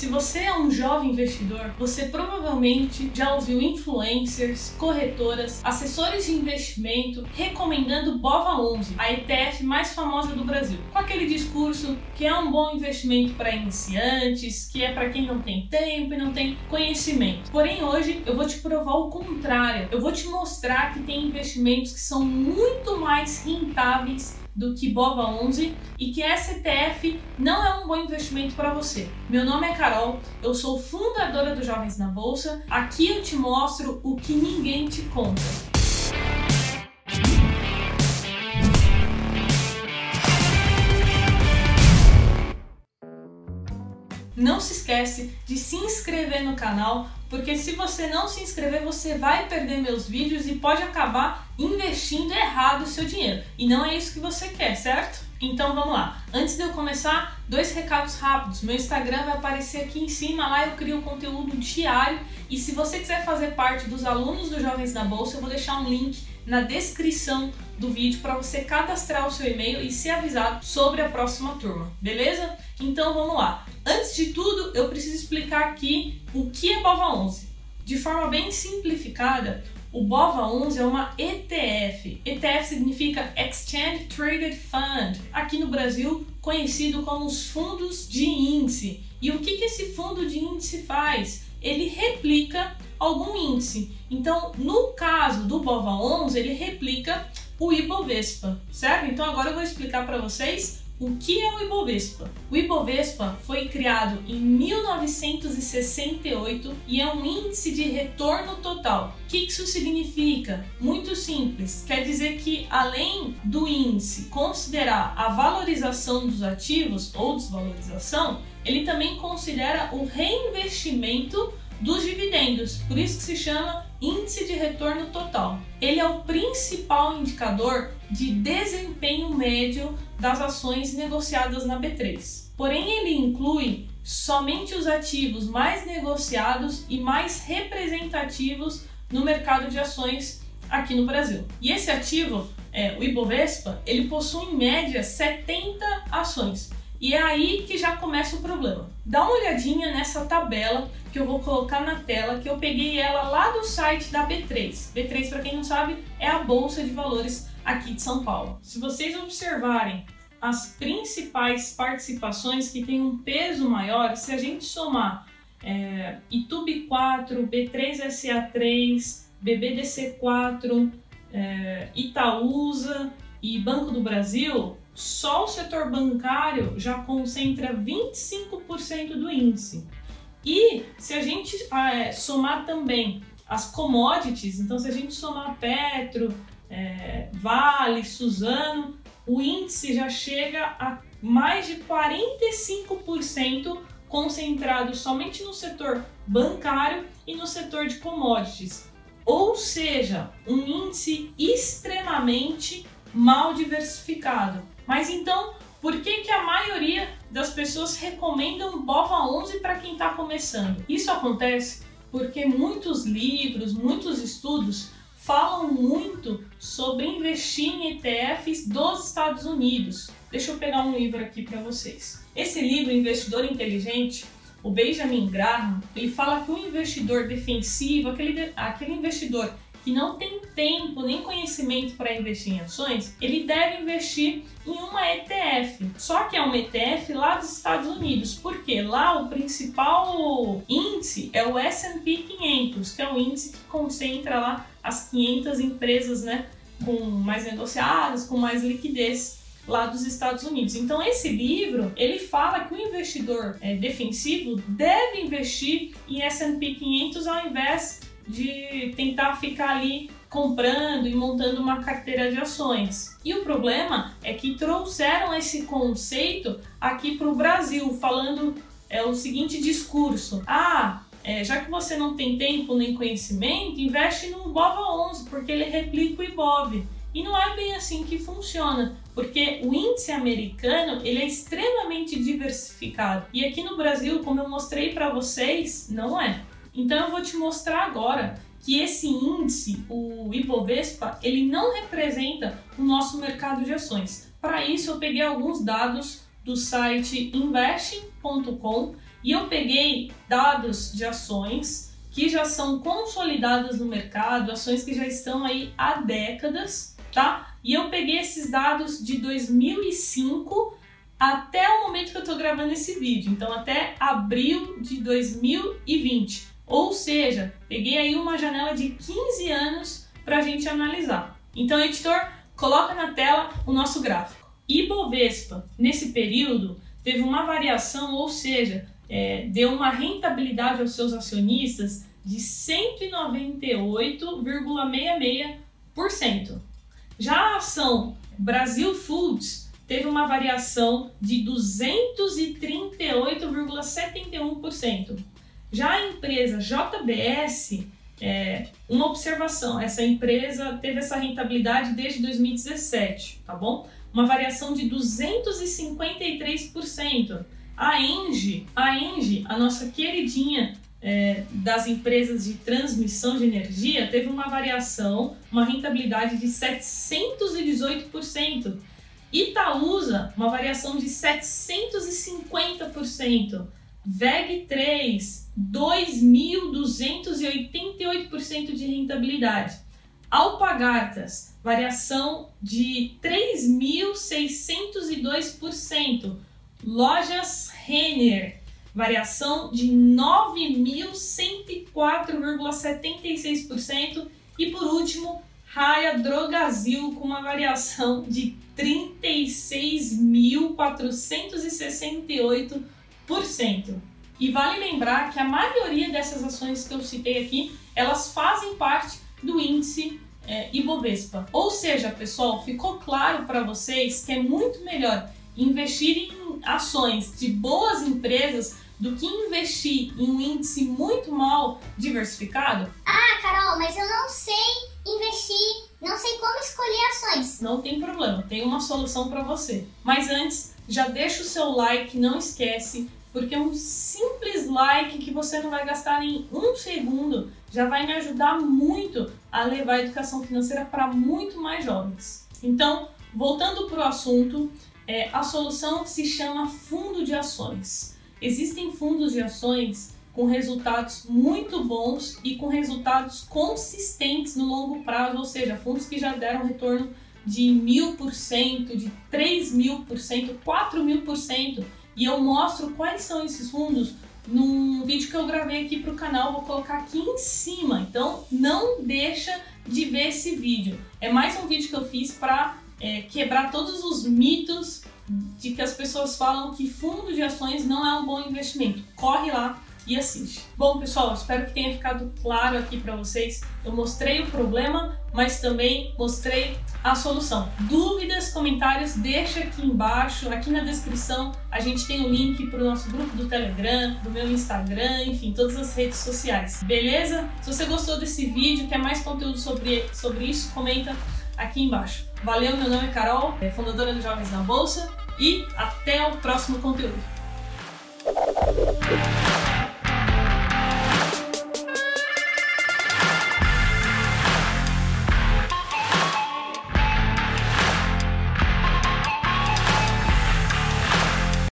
Se você é um jovem investidor, você provavelmente já ouviu influencers, corretoras, assessores de investimento recomendando BOVA11, a ETF mais famosa do Brasil, com aquele discurso que é um bom investimento para iniciantes, que é para quem não tem tempo e não tem conhecimento. Porém, hoje eu vou te provar o contrário. Eu vou te mostrar que tem investimentos que são muito mais rentáveis do que BOVA11 e que ETF não é um bom investimento para você. Meu nome é Carol, eu sou fundadora do Jovens na Bolsa. Aqui eu te mostro o que ninguém te conta. Não se esquece de se inscrever no canal, porque se você não se inscrever, você vai perder meus vídeos e pode acabar investindo errado o seu dinheiro. E não é isso que você quer, certo? Então vamos lá. Antes de eu começar, dois recados rápidos. Meu Instagram vai aparecer aqui em cima, lá eu crio conteúdo diário. E se você quiser fazer parte dos alunos dos Jovens da Bolsa, eu vou deixar um link na descrição do vídeo para você cadastrar o seu e-mail e ser avisado sobre a próxima turma, beleza? Então vamos lá. Antes de tudo, eu preciso explicar aqui o que é BOVA11. De forma bem simplificada, o BOVA11 é uma ETF. ETF significa Exchange Traded Fund, aqui no Brasil conhecido como os fundos de índice. E o que, esse fundo de índice faz? Ele replica algum índice. Então, no caso do BOVA11, ele replica o Ibovespa, certo? Então agora eu vou explicar para vocês o que é o Ibovespa? O Ibovespa foi criado em 1968 e é um índice de retorno total. O que isso significa? Muito simples. Quer dizer que além do índice considerar a valorização dos ativos ou desvalorização, ele também considera o reinvestimento dos dividendos, por isso que se chama índice de retorno total. Ele é o principal indicador de desempenho médio das ações negociadas na B3. Porém, ele inclui somente os ativos mais negociados e mais representativos no mercado de ações aqui no Brasil. E esse ativo, é, o Ibovespa, ele possui em média 70 ações. E é aí que já começa o problema. Dá uma olhadinha nessa tabela que eu vou colocar na tela, que eu peguei ela lá do site da B3. B3, para quem não sabe, é a bolsa de valores aqui de São Paulo. Se vocês observarem as principais participações que têm um peso maior, se a gente somar é, Itube 4, B3SA3, BBDC4, é, Itaúsa e Banco do Brasil, só o setor bancário já concentra 25% do índice. E se a gente ah, é, somar também as commodities, então se a gente somar Petro, é, Vale, Suzano, o índice já chega a mais de 45% concentrado somente no setor bancário e no setor de commodities. Ou seja, um índice extremamente mal diversificado. Mas então, por que, que a maioria das pessoas recomendam BOVA 11 para quem está começando? Isso acontece porque muitos livros, muitos estudos falam muito sobre investir em ETFs dos Estados Unidos. Deixa eu pegar um livro aqui para vocês. Esse livro, Investidor Inteligente, o Benjamin Graham, ele fala que o investidor defensivo, aquele, aquele investidor que não tem tempo nem conhecimento para investir em ações, ele deve investir em uma ETF. Só que é uma ETF lá dos Estados Unidos, porque lá o principal índice é o S&P 500, que é o índice que concentra lá as 500 empresas, né, com mais negociadas, com mais liquidez lá dos Estados Unidos. Então esse livro ele fala que o investidor é, defensivo deve investir em S&P 500 ao invés de tentar ficar ali comprando e montando uma carteira de ações. E o problema é que trouxeram esse conceito aqui para o Brasil, falando é o seguinte discurso: ah, é, já que você não tem tempo nem conhecimento, investe no BOVA 11 porque ele replica o IBOV. E não é bem assim que funciona, porque o índice americano ele é extremamente diversificado e aqui no Brasil, como eu mostrei para vocês, não é. Então eu vou te mostrar agora que esse índice, o Ibovespa, ele não representa o nosso mercado de ações. Para isso eu peguei alguns dados do site investing.com E eu peguei dados de ações que já são consolidadas no mercado, ações que já estão aí há décadas, tá? E eu peguei esses dados de 2005 até o momento que eu estou gravando esse vídeo, então até abril de 2020. Ou seja, peguei aí uma janela de 15 anos para a gente analisar. Então, editor, coloca na tela o nosso gráfico. Ibovespa, nesse período, teve uma variação, ou seja, é, deu uma rentabilidade aos seus acionistas de 198,66%. Já a ação Brasil Foods teve uma variação de 238,71%. Já a empresa JBS, é, uma observação, essa empresa teve essa rentabilidade desde 2017, tá bom? Uma variação de 253%. A Engie, a Engie, a nossa queridinha é, das empresas de transmissão de energia, teve uma variação, uma rentabilidade de 718%. Itaúsa, uma variação de 750%. VEG 3, 2.288% de rentabilidade. Alpagartas, variação de 3.602%. Lojas Renner, variação de 9.104,76%. E por último, Raia Drogazil, com uma variação de 36.468%. E vale lembrar que a maioria dessas ações que eu citei aqui, elas fazem parte do índice é, Ibovespa. Ou seja, pessoal, ficou claro para vocês que é muito melhor investir em ações de boas empresas do que investir em um índice muito mal diversificado? Ah, Carol, mas eu não sei investir, não sei como escolher ações. Não tem problema, tem uma solução para você. Mas antes, já deixa o seu like, não esquece, porque um simples like que você não vai gastar em um segundo já vai me ajudar muito a levar a educação financeira para muito mais jovens. Então, voltando para o assunto, é, a solução se chama fundo de ações. Existem fundos de ações com resultados muito bons e com resultados consistentes no longo prazo, ou seja, fundos que já deram retorno de mil por cento, de três mil por cento, quatro mil por cento e eu mostro quais são esses fundos num vídeo que eu gravei aqui para o canal, vou colocar aqui em cima. Então não deixa de ver esse vídeo. É mais um vídeo que eu fiz para é, quebrar todos os mitos de que as pessoas falam que fundo de ações não é um bom investimento. Corre lá e assiste. Bom, pessoal, espero que tenha ficado claro aqui para vocês. Eu mostrei o problema, mas também mostrei a solução. Dúvidas, comentários, deixa aqui embaixo, aqui na descrição a gente tem o link para o nosso grupo do Telegram, do meu Instagram, enfim, todas as redes sociais. Beleza? Se você gostou desse vídeo, quer mais conteúdo sobre, sobre isso, comenta aqui embaixo. Valeu, meu nome é Carol, é fundadora do Jovens na Bolsa e até o próximo conteúdo.